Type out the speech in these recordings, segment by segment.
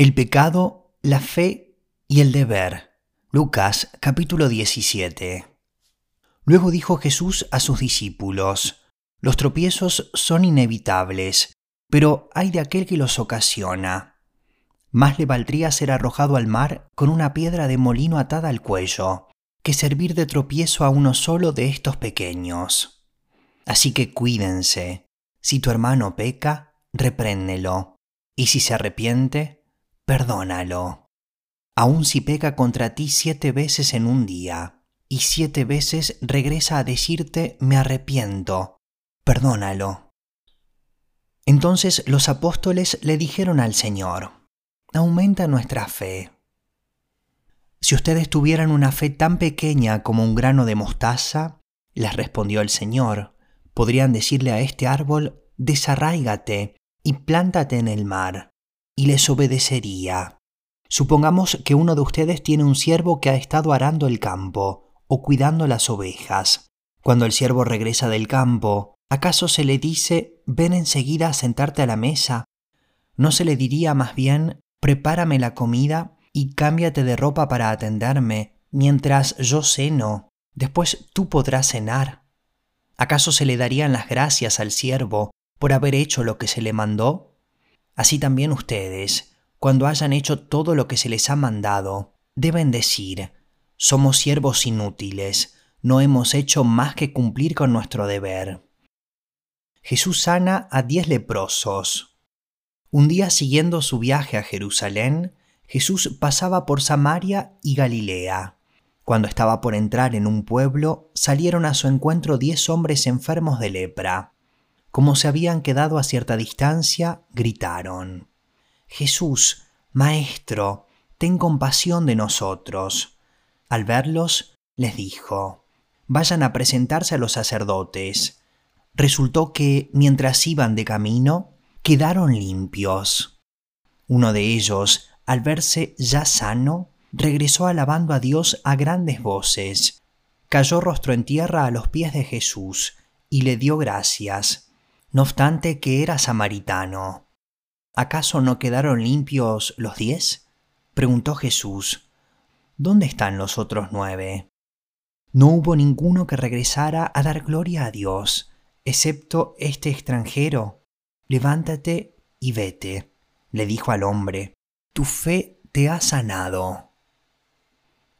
El pecado, la fe y el deber. Lucas capítulo 17. Luego dijo Jesús a sus discípulos, Los tropiezos son inevitables, pero hay de aquel que los ocasiona. Más le valdría ser arrojado al mar con una piedra de molino atada al cuello, que servir de tropiezo a uno solo de estos pequeños. Así que cuídense. Si tu hermano peca, repréndelo, y si se arrepiente, perdónalo. Aun si peca contra ti siete veces en un día, y siete veces regresa a decirte me arrepiento, perdónalo. Entonces los apóstoles le dijeron al Señor, aumenta nuestra fe. Si ustedes tuvieran una fe tan pequeña como un grano de mostaza, les respondió el Señor, podrían decirle a este árbol, desarráigate y plántate en el mar y les obedecería. Supongamos que uno de ustedes tiene un siervo que ha estado arando el campo o cuidando las ovejas. Cuando el siervo regresa del campo, ¿acaso se le dice, ven enseguida a sentarte a la mesa? ¿No se le diría más bien, prepárame la comida y cámbiate de ropa para atenderme, mientras yo ceno, después tú podrás cenar? ¿Acaso se le darían las gracias al siervo por haber hecho lo que se le mandó? Así también ustedes, cuando hayan hecho todo lo que se les ha mandado, deben decir, somos siervos inútiles, no hemos hecho más que cumplir con nuestro deber. Jesús sana a diez leprosos. Un día siguiendo su viaje a Jerusalén, Jesús pasaba por Samaria y Galilea. Cuando estaba por entrar en un pueblo, salieron a su encuentro diez hombres enfermos de lepra. Como se habían quedado a cierta distancia, gritaron, Jesús, Maestro, ten compasión de nosotros. Al verlos, les dijo, Vayan a presentarse a los sacerdotes. Resultó que, mientras iban de camino, quedaron limpios. Uno de ellos, al verse ya sano, regresó alabando a Dios a grandes voces. Cayó rostro en tierra a los pies de Jesús y le dio gracias no obstante que era samaritano. ¿Acaso no quedaron limpios los diez? preguntó Jesús. ¿Dónde están los otros nueve? No hubo ninguno que regresara a dar gloria a Dios, excepto este extranjero. Levántate y vete, le dijo al hombre, tu fe te ha sanado.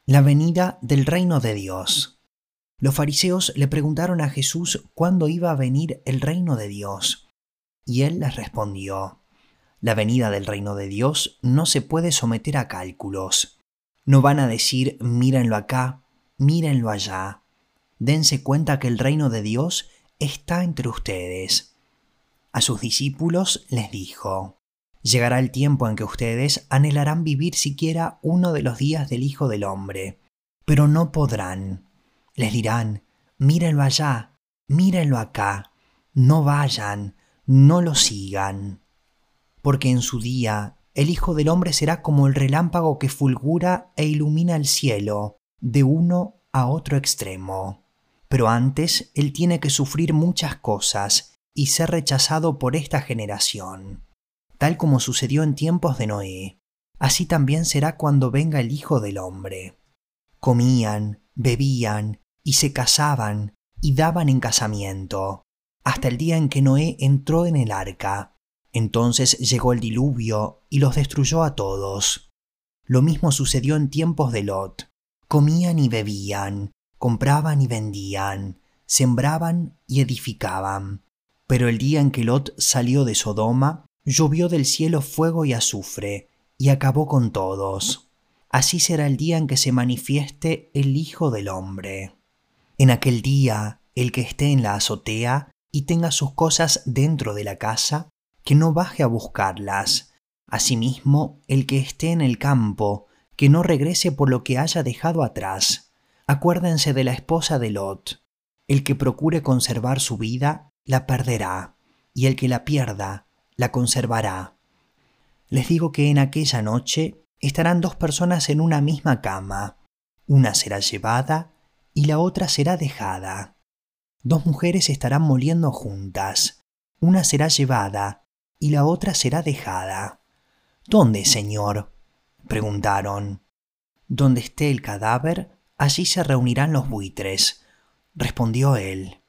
La venida del reino de Dios. Los fariseos le preguntaron a Jesús cuándo iba a venir el reino de Dios. Y él les respondió, La venida del reino de Dios no se puede someter a cálculos. No van a decir, mírenlo acá, mírenlo allá. Dense cuenta que el reino de Dios está entre ustedes. A sus discípulos les dijo, Llegará el tiempo en que ustedes anhelarán vivir siquiera uno de los días del Hijo del Hombre, pero no podrán les dirán, mírenlo allá, mírenlo acá, no vayan, no lo sigan. Porque en su día el Hijo del Hombre será como el relámpago que fulgura e ilumina el cielo, de uno a otro extremo. Pero antes Él tiene que sufrir muchas cosas y ser rechazado por esta generación. Tal como sucedió en tiempos de Noé, así también será cuando venga el Hijo del Hombre. Comían, bebían y se casaban y daban en casamiento, hasta el día en que Noé entró en el arca. Entonces llegó el diluvio y los destruyó a todos. Lo mismo sucedió en tiempos de Lot. Comían y bebían, compraban y vendían, sembraban y edificaban. Pero el día en que Lot salió de Sodoma, llovió del cielo fuego y azufre, y acabó con todos. Así será el día en que se manifieste el Hijo del Hombre. En aquel día, el que esté en la azotea y tenga sus cosas dentro de la casa, que no baje a buscarlas. Asimismo, el que esté en el campo, que no regrese por lo que haya dejado atrás. Acuérdense de la esposa de Lot. El que procure conservar su vida, la perderá, y el que la pierda, la conservará. Les digo que en aquella noche estarán dos personas en una misma cama. Una será llevada y la otra será dejada. Dos mujeres estarán moliendo juntas, una será llevada y la otra será dejada. ¿Dónde, Señor? preguntaron. Donde esté el cadáver, allí se reunirán los buitres, respondió él.